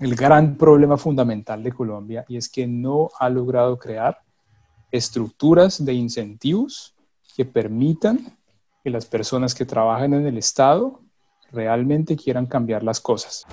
el gran problema fundamental de Colombia y es que no ha logrado crear estructuras de incentivos que permitan que las personas que trabajan en el Estado realmente quieran cambiar las cosas.